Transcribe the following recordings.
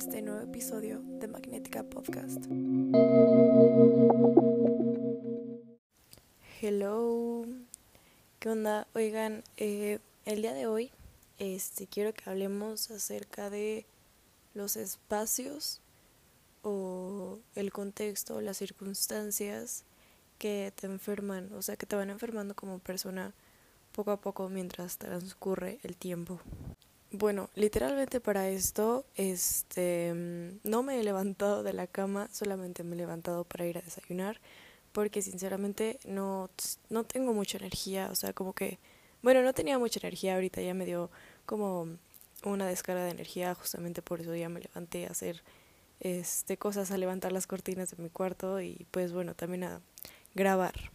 este nuevo episodio de Magnética Podcast. Hello, ¿qué onda? Oigan, eh, el día de hoy este, quiero que hablemos acerca de los espacios o el contexto, las circunstancias que te enferman, o sea, que te van enfermando como persona poco a poco mientras transcurre el tiempo. Bueno, literalmente para esto, este, no me he levantado de la cama, solamente me he levantado para ir a desayunar, porque sinceramente no, no tengo mucha energía, o sea, como que, bueno, no tenía mucha energía, ahorita ya me dio como una descarga de energía, justamente por eso ya me levanté a hacer este cosas, a levantar las cortinas de mi cuarto y pues bueno, también a grabar.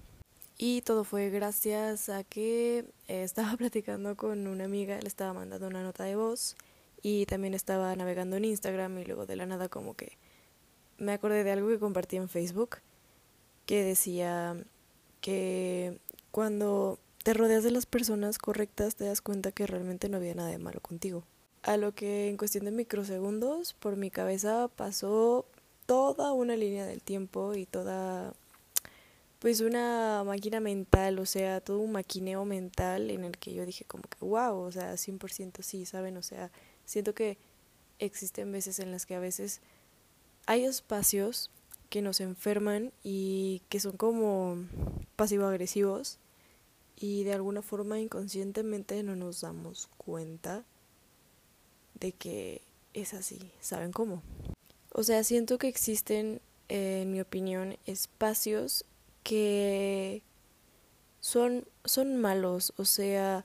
Y todo fue gracias a que eh, estaba platicando con una amiga, le estaba mandando una nota de voz y también estaba navegando en Instagram y luego de la nada como que me acordé de algo que compartí en Facebook que decía que cuando te rodeas de las personas correctas te das cuenta que realmente no había nada de malo contigo. A lo que en cuestión de microsegundos por mi cabeza pasó toda una línea del tiempo y toda pues una máquina mental, o sea, todo un maquineo mental en el que yo dije como que wow, o sea, 100% sí, ¿saben? O sea, siento que existen veces en las que a veces hay espacios que nos enferman y que son como pasivo-agresivos y de alguna forma inconscientemente no nos damos cuenta de que es así, ¿saben cómo? O sea, siento que existen, en mi opinión, espacios que son, son malos, o sea,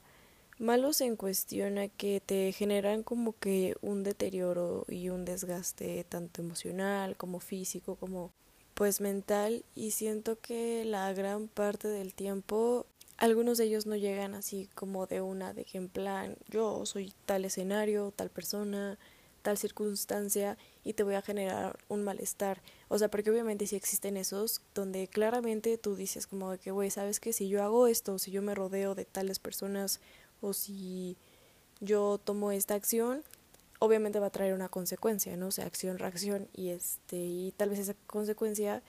malos en cuestión a que te generan como que un deterioro y un desgaste tanto emocional como físico como pues mental y siento que la gran parte del tiempo algunos de ellos no llegan así como de una de que en plan yo soy tal escenario, tal persona, tal circunstancia y te voy a generar un malestar. O sea, porque obviamente si existen esos donde claramente tú dices como de que, güey, sabes que si yo hago esto, si yo me rodeo de tales personas o si yo tomo esta acción, obviamente va a traer una consecuencia, ¿no? O sea, acción, reacción y este y tal vez esa consecuencia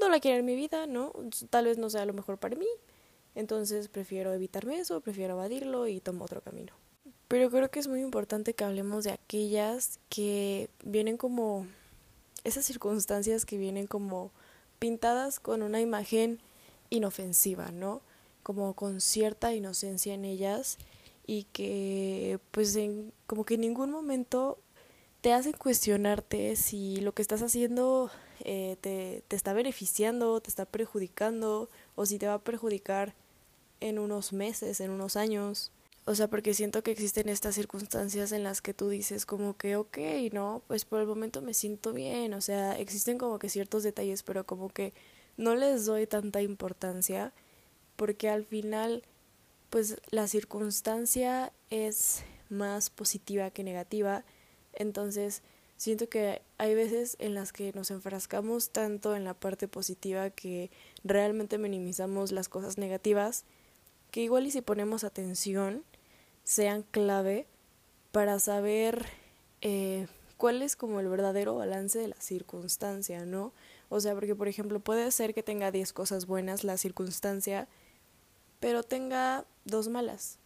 no la quiero en mi vida, ¿no? Tal vez no sea lo mejor para mí. Entonces prefiero evitarme eso, prefiero evadirlo y tomo otro camino. Pero creo que es muy importante que hablemos de aquellas que vienen como esas circunstancias que vienen como pintadas con una imagen inofensiva, ¿no? Como con cierta inocencia en ellas y que pues en, como que en ningún momento te hacen cuestionarte si lo que estás haciendo eh, te, te está beneficiando, te está perjudicando o si te va a perjudicar en unos meses, en unos años. O sea, porque siento que existen estas circunstancias en las que tú dices como que, ok, no, pues por el momento me siento bien. O sea, existen como que ciertos detalles, pero como que no les doy tanta importancia porque al final, pues la circunstancia es más positiva que negativa. Entonces, siento que hay veces en las que nos enfrascamos tanto en la parte positiva que realmente minimizamos las cosas negativas, que igual y si ponemos atención, sean clave para saber eh, cuál es como el verdadero balance de la circunstancia, ¿no? O sea, porque por ejemplo puede ser que tenga 10 cosas buenas la circunstancia, pero tenga dos malas.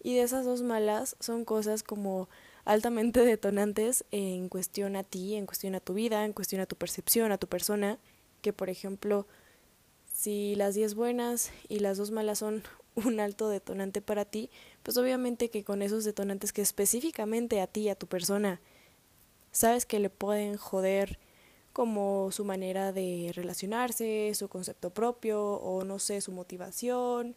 Y de esas dos malas son cosas como altamente detonantes en cuestión a ti, en cuestión a tu vida, en cuestión a tu percepción, a tu persona, que por ejemplo, si las 10 buenas y las dos malas son un alto detonante para ti, pues obviamente que con esos detonantes que específicamente a ti, a tu persona, sabes que le pueden joder como su manera de relacionarse, su concepto propio, o no sé, su motivación,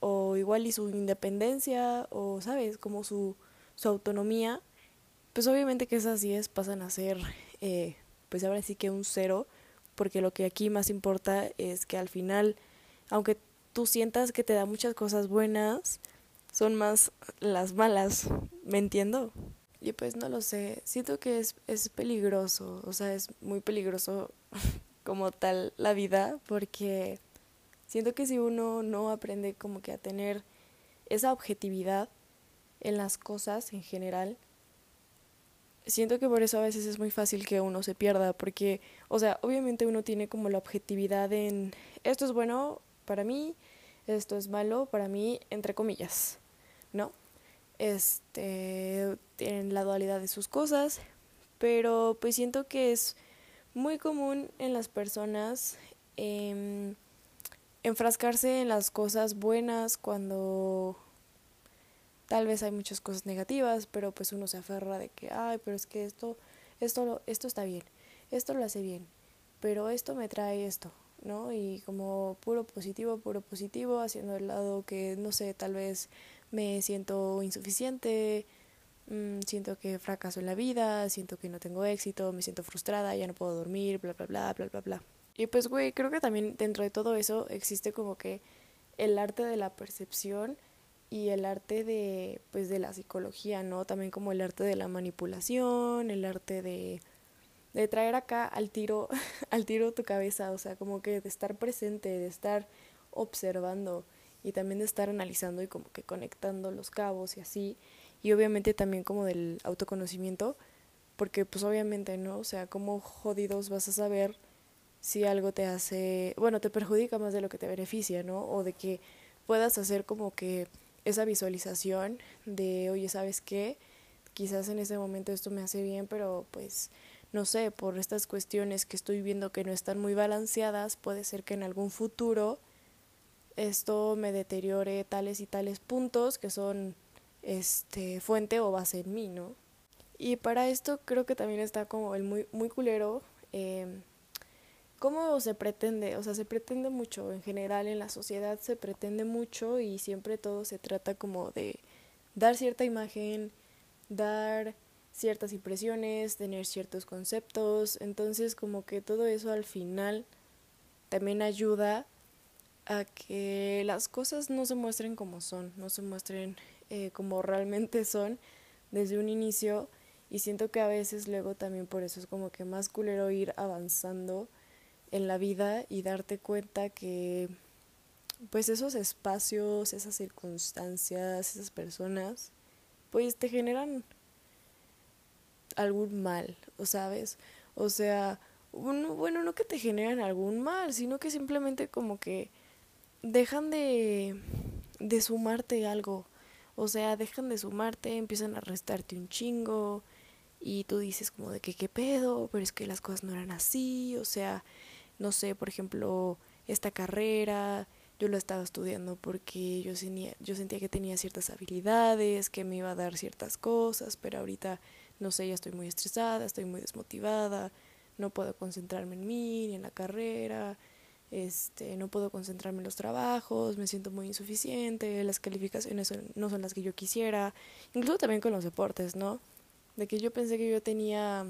o igual y su independencia, o sabes, como su, su autonomía, pues obviamente que esas 10 pasan a ser, eh, pues ahora sí que un cero, porque lo que aquí más importa es que al final, aunque tú sientas que te da muchas cosas buenas, son más las malas, ¿me entiendo? Y pues no lo sé, siento que es, es peligroso, o sea, es muy peligroso como tal la vida, porque siento que si uno no aprende como que a tener esa objetividad en las cosas en general, siento que por eso a veces es muy fácil que uno se pierda, porque, o sea, obviamente uno tiene como la objetividad en esto es bueno para mí, esto es malo para mí, entre comillas, ¿no? Este, tienen la dualidad de sus cosas, pero pues siento que es muy común en las personas eh, enfrascarse en las cosas buenas cuando tal vez hay muchas cosas negativas, pero pues uno se aferra de que, ay, pero es que esto, esto, esto está bien, esto lo hace bien, pero esto me trae esto, ¿no? Y como puro positivo, puro positivo, haciendo el lado que, no sé, tal vez me siento insuficiente, mmm, siento que fracaso en la vida, siento que no tengo éxito, me siento frustrada, ya no puedo dormir, bla, bla, bla, bla, bla, bla. Y pues, güey, creo que también dentro de todo eso existe como que el arte de la percepción y el arte de, pues, de la psicología, ¿no? También como el arte de la manipulación, el arte de, de traer acá al tiro, al tiro tu cabeza, o sea, como que de estar presente, de estar observando y también de estar analizando y como que conectando los cabos y así. Y obviamente también como del autoconocimiento, porque pues obviamente, ¿no? O sea, como jodidos vas a saber si algo te hace, bueno, te perjudica más de lo que te beneficia, ¿no? O de que puedas hacer como que esa visualización de, oye, ¿sabes qué? Quizás en ese momento esto me hace bien, pero pues no sé, por estas cuestiones que estoy viendo que no están muy balanceadas, puede ser que en algún futuro esto me deteriore tales y tales puntos que son este fuente o base en mí, ¿no? Y para esto creo que también está como el muy, muy culero eh, ¿Cómo se pretende? O sea, se pretende mucho en general en la sociedad, se pretende mucho y siempre todo se trata como de dar cierta imagen, dar ciertas impresiones, tener ciertos conceptos, entonces como que todo eso al final también ayuda a que las cosas no se muestren como son, no se muestren eh, como realmente son desde un inicio. Y siento que a veces luego también por eso es como que más culero ir avanzando en la vida y darte cuenta que pues esos espacios, esas circunstancias, esas personas, pues te generan algún mal, ¿o sabes? O sea, bueno, no que te generan algún mal, sino que simplemente como que dejan de, de sumarte algo. O sea, dejan de sumarte, empiezan a restarte un chingo y tú dices como de que qué pedo, pero es que las cosas no eran así, o sea, no sé, por ejemplo, esta carrera, yo lo estaba estudiando porque yo sentía, yo sentía que tenía ciertas habilidades, que me iba a dar ciertas cosas, pero ahorita, no sé, ya estoy muy estresada, estoy muy desmotivada, no puedo concentrarme en mí, ni en la carrera, este, no puedo concentrarme en los trabajos, me siento muy insuficiente, las calificaciones no son las que yo quisiera, incluso también con los deportes, ¿no? De que yo pensé que yo tenía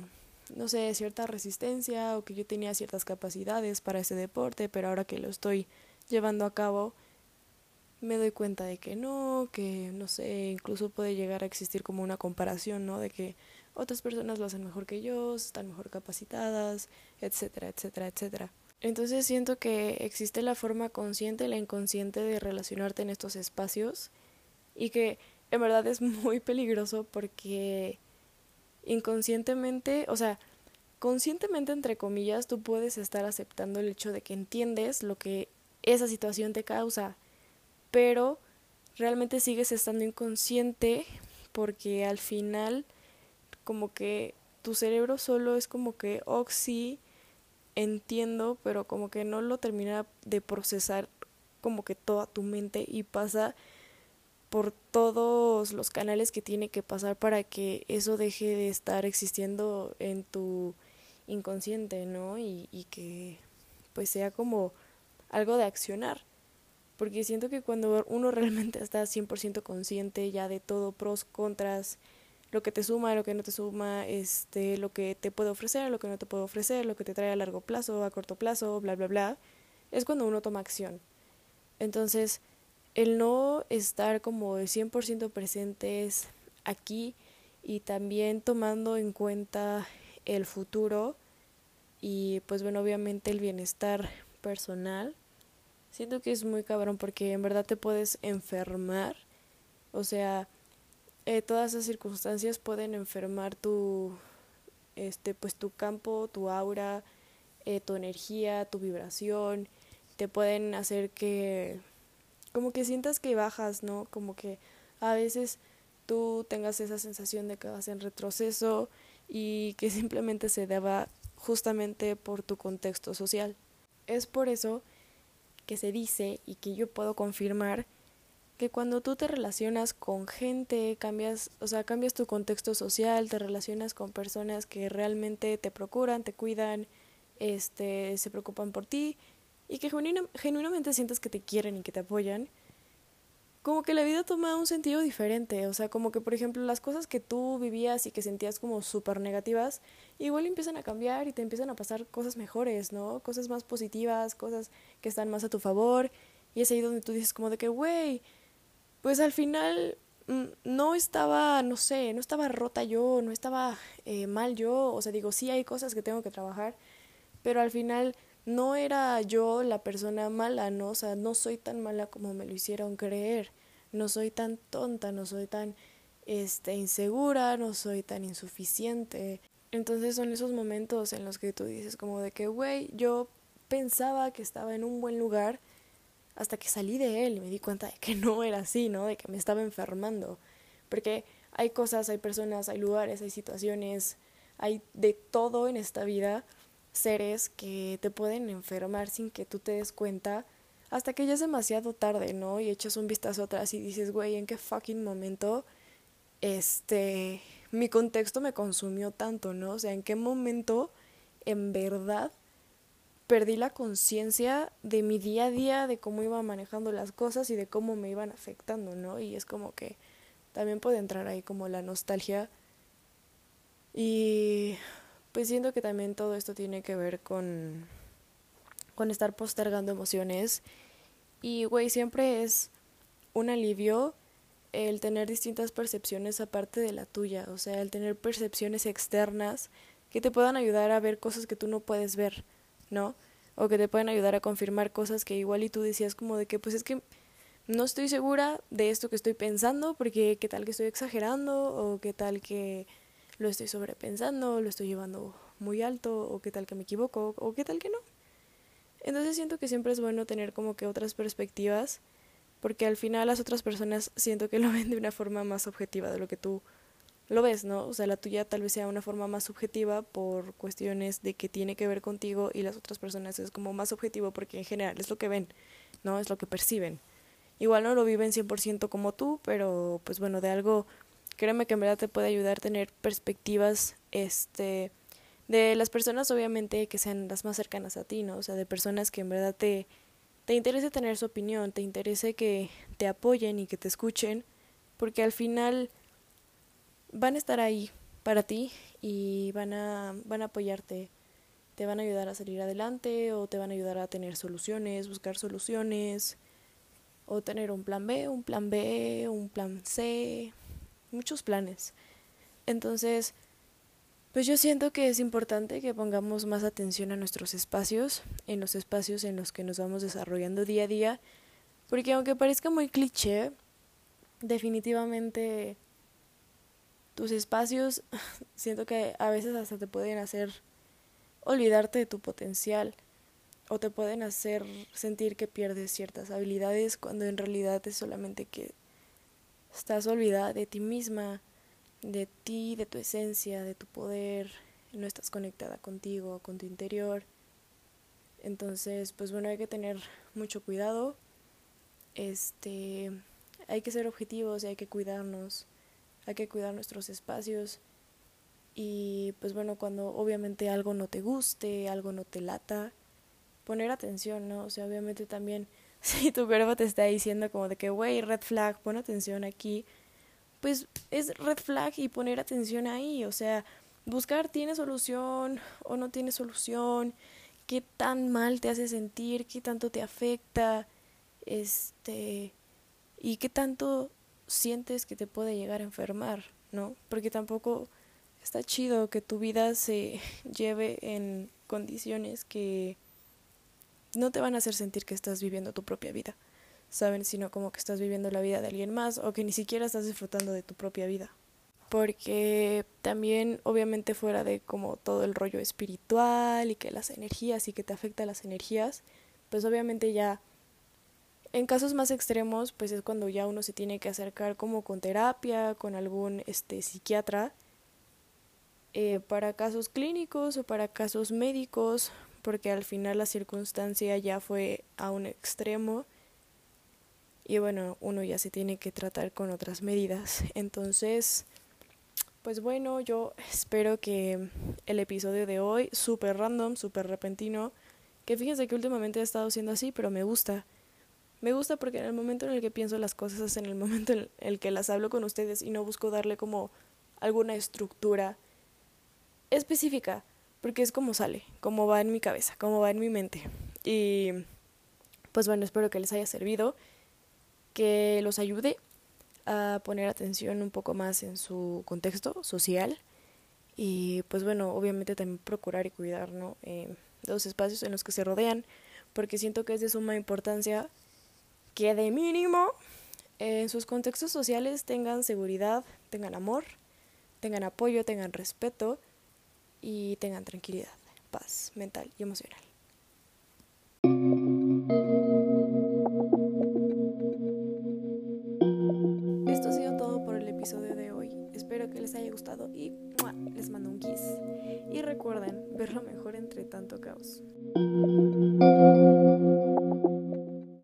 no sé, cierta resistencia o que yo tenía ciertas capacidades para ese deporte, pero ahora que lo estoy llevando a cabo, me doy cuenta de que no, que no sé, incluso puede llegar a existir como una comparación, ¿no? De que otras personas lo hacen mejor que yo, están mejor capacitadas, etcétera, etcétera, etcétera. Entonces siento que existe la forma consciente y la inconsciente de relacionarte en estos espacios y que en verdad es muy peligroso porque inconscientemente, o sea, conscientemente entre comillas, tú puedes estar aceptando el hecho de que entiendes lo que esa situación te causa, pero realmente sigues estando inconsciente porque al final como que tu cerebro solo es como que, oh sí, entiendo, pero como que no lo termina de procesar como que toda tu mente y pasa por todos los canales que tiene que pasar para que eso deje de estar existiendo en tu inconsciente, ¿no? Y, y que pues sea como algo de accionar. Porque siento que cuando uno realmente está 100% consciente ya de todo, pros, contras, lo que te suma, lo que no te suma, este, lo que te puede ofrecer, lo que no te puede ofrecer, lo que te trae a largo plazo, a corto plazo, bla, bla, bla, es cuando uno toma acción. Entonces, el no estar como 100% presentes aquí y también tomando en cuenta el futuro y pues bueno, obviamente el bienestar personal. Siento que es muy cabrón porque en verdad te puedes enfermar. O sea, eh, todas esas circunstancias pueden enfermar tu, este, pues tu campo, tu aura, eh, tu energía, tu vibración, te pueden hacer que, como que sientas que bajas, ¿no? Como que a veces tú tengas esa sensación de que vas en retroceso y que simplemente se deba justamente por tu contexto social. Es por eso que se dice y que yo puedo confirmar que cuando tú te relacionas con gente, cambias, o sea, cambias tu contexto social, te relacionas con personas que realmente te procuran, te cuidan, este, se preocupan por ti y que genuinamente sientes que te quieren y que te apoyan, como que la vida toma un sentido diferente, o sea, como que por ejemplo las cosas que tú vivías y que sentías como súper negativas, igual empiezan a cambiar y te empiezan a pasar cosas mejores, ¿no? Cosas más positivas, cosas que están más a tu favor, y es ahí donde tú dices como de que, güey, pues al final mm, no estaba, no sé, no estaba rota yo, no estaba eh, mal yo, o sea, digo, sí hay cosas que tengo que trabajar, pero al final no era yo la persona mala, ¿no? O sea, no soy tan mala como me lo hicieron creer, no soy tan tonta, no soy tan este insegura, no soy tan insuficiente. Entonces son esos momentos en los que tú dices como de que, güey, yo pensaba que estaba en un buen lugar, hasta que salí de él y me di cuenta de que no era así, ¿no? De que me estaba enfermando. Porque hay cosas, hay personas, hay lugares, hay situaciones, hay de todo en esta vida, seres que te pueden enfermar sin que tú te des cuenta hasta que ya es demasiado tarde, ¿no? Y echas un vistazo atrás y dices, güey, ¿en qué fucking momento este mi contexto me consumió tanto, ¿no? O sea, ¿en qué momento en verdad perdí la conciencia de mi día a día, de cómo iba manejando las cosas y de cómo me iban afectando, ¿no? Y es como que también puede entrar ahí como la nostalgia. Y pues siento que también todo esto tiene que ver con, con estar postergando emociones. Y, güey, siempre es un alivio el tener distintas percepciones aparte de la tuya, o sea, el tener percepciones externas que te puedan ayudar a ver cosas que tú no puedes ver. ¿No? O que te pueden ayudar a confirmar cosas que igual y tú decías como de que pues es que no estoy segura de esto que estoy pensando porque qué tal que estoy exagerando o qué tal que lo estoy sobrepensando, lo estoy llevando muy alto o qué tal que me equivoco o qué tal que no. Entonces siento que siempre es bueno tener como que otras perspectivas porque al final las otras personas siento que lo ven de una forma más objetiva de lo que tú lo ves, ¿no? O sea, la tuya tal vez sea una forma más subjetiva por cuestiones de que tiene que ver contigo y las otras personas es como más objetivo porque en general es lo que ven, ¿no? Es lo que perciben. Igual no lo viven 100% como tú, pero pues bueno, de algo, créeme que en verdad te puede ayudar a tener perspectivas, este, de las personas obviamente que sean las más cercanas a ti, ¿no? O sea, de personas que en verdad te, te interese tener su opinión, te interese que te apoyen y que te escuchen, porque al final van a estar ahí para ti y van a, van a apoyarte, te van a ayudar a salir adelante o te van a ayudar a tener soluciones, buscar soluciones o tener un plan B, un plan B, un plan C, muchos planes. Entonces, pues yo siento que es importante que pongamos más atención a nuestros espacios, en los espacios en los que nos vamos desarrollando día a día, porque aunque parezca muy cliché, definitivamente tus espacios siento que a veces hasta te pueden hacer olvidarte de tu potencial o te pueden hacer sentir que pierdes ciertas habilidades cuando en realidad es solamente que estás olvidada de ti misma, de ti, de tu esencia, de tu poder, no estás conectada contigo, con tu interior. Entonces, pues bueno, hay que tener mucho cuidado. Este, hay que ser objetivos y hay que cuidarnos hay que cuidar nuestros espacios y pues bueno, cuando obviamente algo no te guste, algo no te lata, poner atención, ¿no? O sea, obviamente también si tu cuerpo te está diciendo como de que, güey, red flag, pon atención aquí, pues es red flag y poner atención ahí, o sea, buscar tiene solución o no tiene solución, qué tan mal te hace sentir, qué tanto te afecta, este, y qué tanto sientes que te puede llegar a enfermar, ¿no? Porque tampoco está chido que tu vida se lleve en condiciones que no te van a hacer sentir que estás viviendo tu propia vida, ¿saben? Sino como que estás viviendo la vida de alguien más o que ni siquiera estás disfrutando de tu propia vida. porque también obviamente fuera de como todo el rollo espiritual y que las energías y que te afecta las energías, pues obviamente ya en casos más extremos pues es cuando ya uno se tiene que acercar como con terapia, con algún este psiquiatra eh, para casos clínicos o para casos médicos, porque al final la circunstancia ya fue a un extremo y bueno, uno ya se tiene que tratar con otras medidas. Entonces, pues bueno, yo espero que el episodio de hoy, súper random, súper repentino, que fíjense que últimamente he estado siendo así, pero me gusta. Me gusta porque en el momento en el que pienso las cosas es en el momento en el que las hablo con ustedes y no busco darle como alguna estructura específica, porque es como sale, como va en mi cabeza, como va en mi mente. Y pues bueno, espero que les haya servido, que los ayude a poner atención un poco más en su contexto social y pues bueno, obviamente también procurar y cuidar. Eh, los espacios en los que se rodean, porque siento que es de suma importancia que de mínimo en sus contextos sociales tengan seguridad, tengan amor, tengan apoyo, tengan respeto y tengan tranquilidad, paz mental y emocional. que les haya gustado y les mando un kiss. Y recuerden ver lo mejor entre tanto caos.